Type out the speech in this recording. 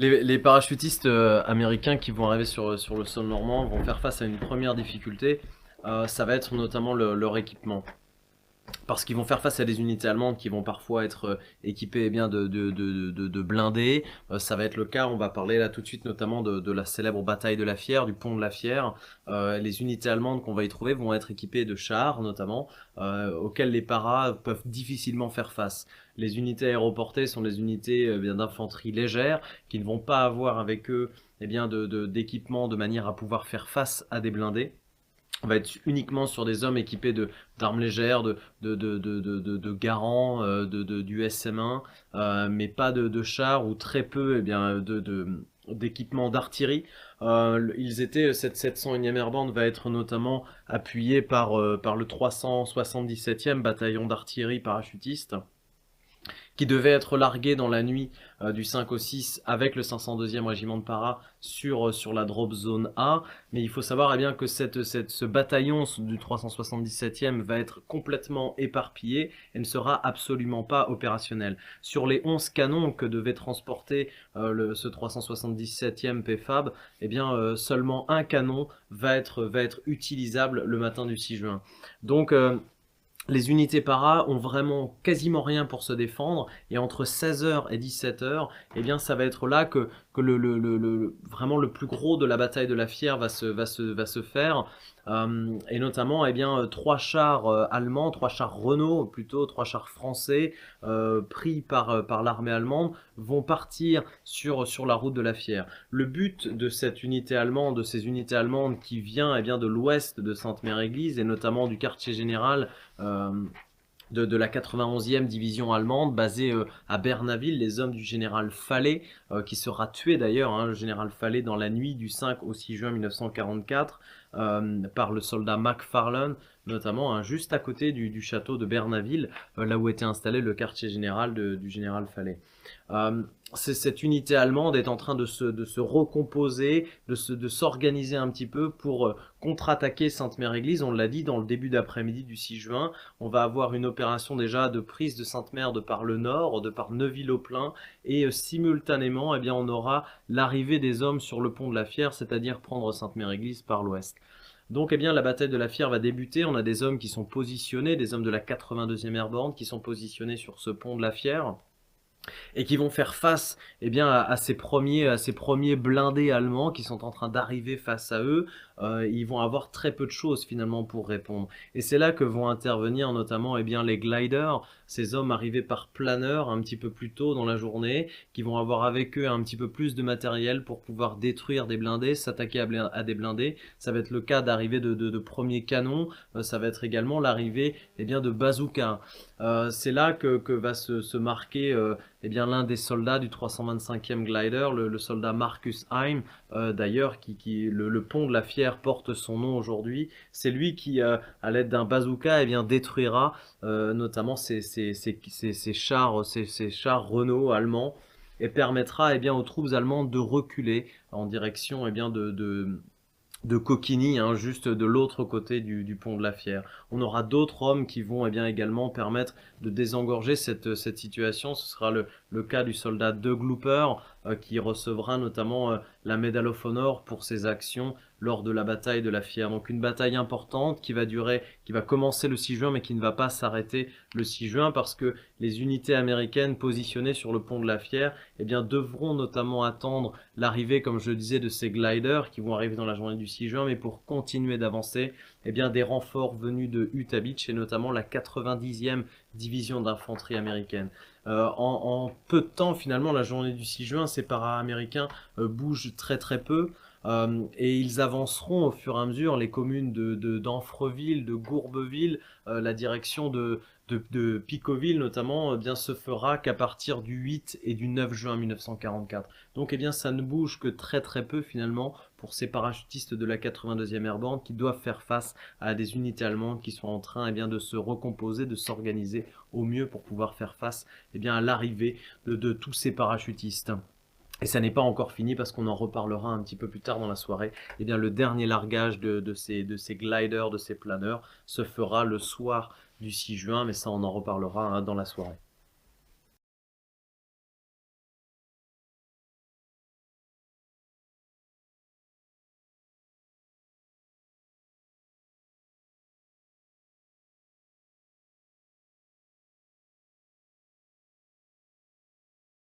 Les, parachutistes euh, américains qui vont arriver sur, sur le sol normand vont faire face à une première difficulté. Euh, ça va être notamment leur équipement parce qu'ils vont faire face à des unités allemandes qui vont parfois être euh, équipées eh bien, de, blindés. Euh, ça va être le cas, on va parler là tout de suite notamment de, la célèbre bataille de la Fière, du pont de la Fière. Euh, les unités allemandes qu'on va y trouver vont être équipées de chars notamment, auxquels les paras peuvent difficilement faire face. Les unités aéroportées sont des unités eh d'infanterie légère qui ne vont pas avoir avec eux eh d'équipement de manière à pouvoir faire face à des blindés on va être uniquement sur des hommes équipés d'armes légères, de de de de de, de garants, euh, de, de du SM1, euh, mais pas de, de chars ou très peu eh bien de, de d'équipements d'artillerie. Euh, ils étaient cette 701e Airborne va être notamment appuyé par par le 377e bataillon d'artillerie parachutiste qui devait être largué dans la nuit euh, du 5 au 6 avec le 502e régiment de para sur, euh, sur la drop zone A. Mais il faut savoir eh bien, que cette, cette, ce bataillon du 377e va être complètement éparpillé et ne sera absolument pas opérationnel. Sur les 11 canons que devait transporter euh, le, ce 377e PFAB, eh bien, seulement un canon va être, va être utilisable le matin du 6 juin. Donc les unités para ont vraiment quasiment rien pour se défendre et entre 16h et 17h, eh bien ça va être là que, que le, le, le, vraiment le plus gros de la bataille de la Fière va se, va se, va se faire. Euh, et notamment eh bien, trois chars euh, allemands, trois chars Renault plutôt, trois chars français euh, pris par, par l'armée allemande vont partir sur, sur la route de la Fière. Le but de cette unité allemande, de ces unités allemandes qui vient eh bien, de l'ouest de Sainte-Mère-Église et notamment du quartier général de, de, la 91e division allemande basée à Bernaville, les hommes du général Fallet, qui sera tué d'ailleurs, hein, le général Fallet, dans la nuit du 5 au 6 juin 1944. Euh, par le soldat McFarlane, notamment hein, juste à côté du, château de Bernaville, euh, là où était installé le quartier général du général Fallet. Euh, cette unité allemande est en train de se, recomposer, de, se, de s'organiser un petit peu pour contre-attaquer Sainte-Mère-Église. On l'a dit dans le début d'après-midi du 6 juin. On va avoir une opération déjà de prise de Sainte-Mère de par le nord, de par Neuville-au-Plein, et simultanément, eh bien, on aura l'arrivée des hommes sur le pont de la Fière, c'est-à-dire prendre Sainte-Mère-Église par l'ouest. Donc, eh bien, la bataille de la Fière va débuter. On a des hommes qui sont positionnés, des hommes de la 82e Airborne qui sont positionnés sur ce pont de la Fière et qui vont faire face eh bien, à, ces premiers, à ces premiers blindés allemands qui sont en train d'arriver face à eux. Euh, ils vont avoir très peu de choses finalement pour répondre. Et c'est là que vont intervenir notamment eh bien, les gliders, ces hommes arrivés par planeur un petit peu plus tôt dans la journée, qui vont avoir avec eux un petit peu plus de matériel pour pouvoir détruire des blindés, s'attaquer à, des blindés. Ça va être le cas d'arrivée de, de, premiers canons, euh, ça va être également l'arrivée eh de bazookas. Euh, c'est là que, va se marquer eh bien l'un des soldats du 325e glider, le, soldat Marcus Heim, euh, d'ailleurs, qui, qui le, pont de la Fière porte son nom aujourd'hui. C'est lui qui, euh, à l'aide d'un bazooka, eh bien détruira euh, notamment ces, ces, ces, ces chars, ces, chars Renault allemands et permettra eh bien aux troupes allemandes de reculer en direction eh bien de, de de Coquigny, hein, juste de l'autre côté du, pont de la Fière. On aura d'autres hommes qui vont eh bien, également permettre de désengorger cette, cette situation. Ce sera le, le cas du soldat De Glooper, euh, qui recevra notamment euh, la Medal of Honor pour ses actions lors de la bataille de la Fière. Donc une bataille importante qui va durer, qui va commencer le 6 juin, mais qui ne va pas s'arrêter le 6 juin parce que les unités américaines positionnées sur le pont de la Fière, eh bien, devront notamment attendre l'arrivée, comme je disais, de ces gliders qui vont arriver dans la journée du 6 juin, mais pour continuer d'avancer, eh bien, des renforts venus de Utah Beach et notamment la 90e division d'infanterie américaine. Euh, en, peu de temps, finalement, la journée du 6 juin, ces para-américains euh, bougent très très peu. Euh, et ils avanceront au fur et à mesure les communes de d'Anfreville, de, Gourbeville, la direction de, de, Picoville notamment, bien se fera qu'à partir du 8 et du 9 juin 1944. Donc eh bien ça ne bouge que très très peu finalement pour ces parachutistes de la 82e Airborne qui doivent faire face à des unités allemandes qui sont en train eh bien, de se recomposer, de s'organiser au mieux pour pouvoir faire face eh bien, à l'arrivée de, tous ces parachutistes. Et ça n'est pas encore fini parce qu'on en reparlera un petit peu plus tard dans la soirée. Eh bien, le dernier largage de, ces, de ces gliders, de ces planeurs, se fera le soir du 6 juin, mais ça on en reparlera hein, dans la soirée.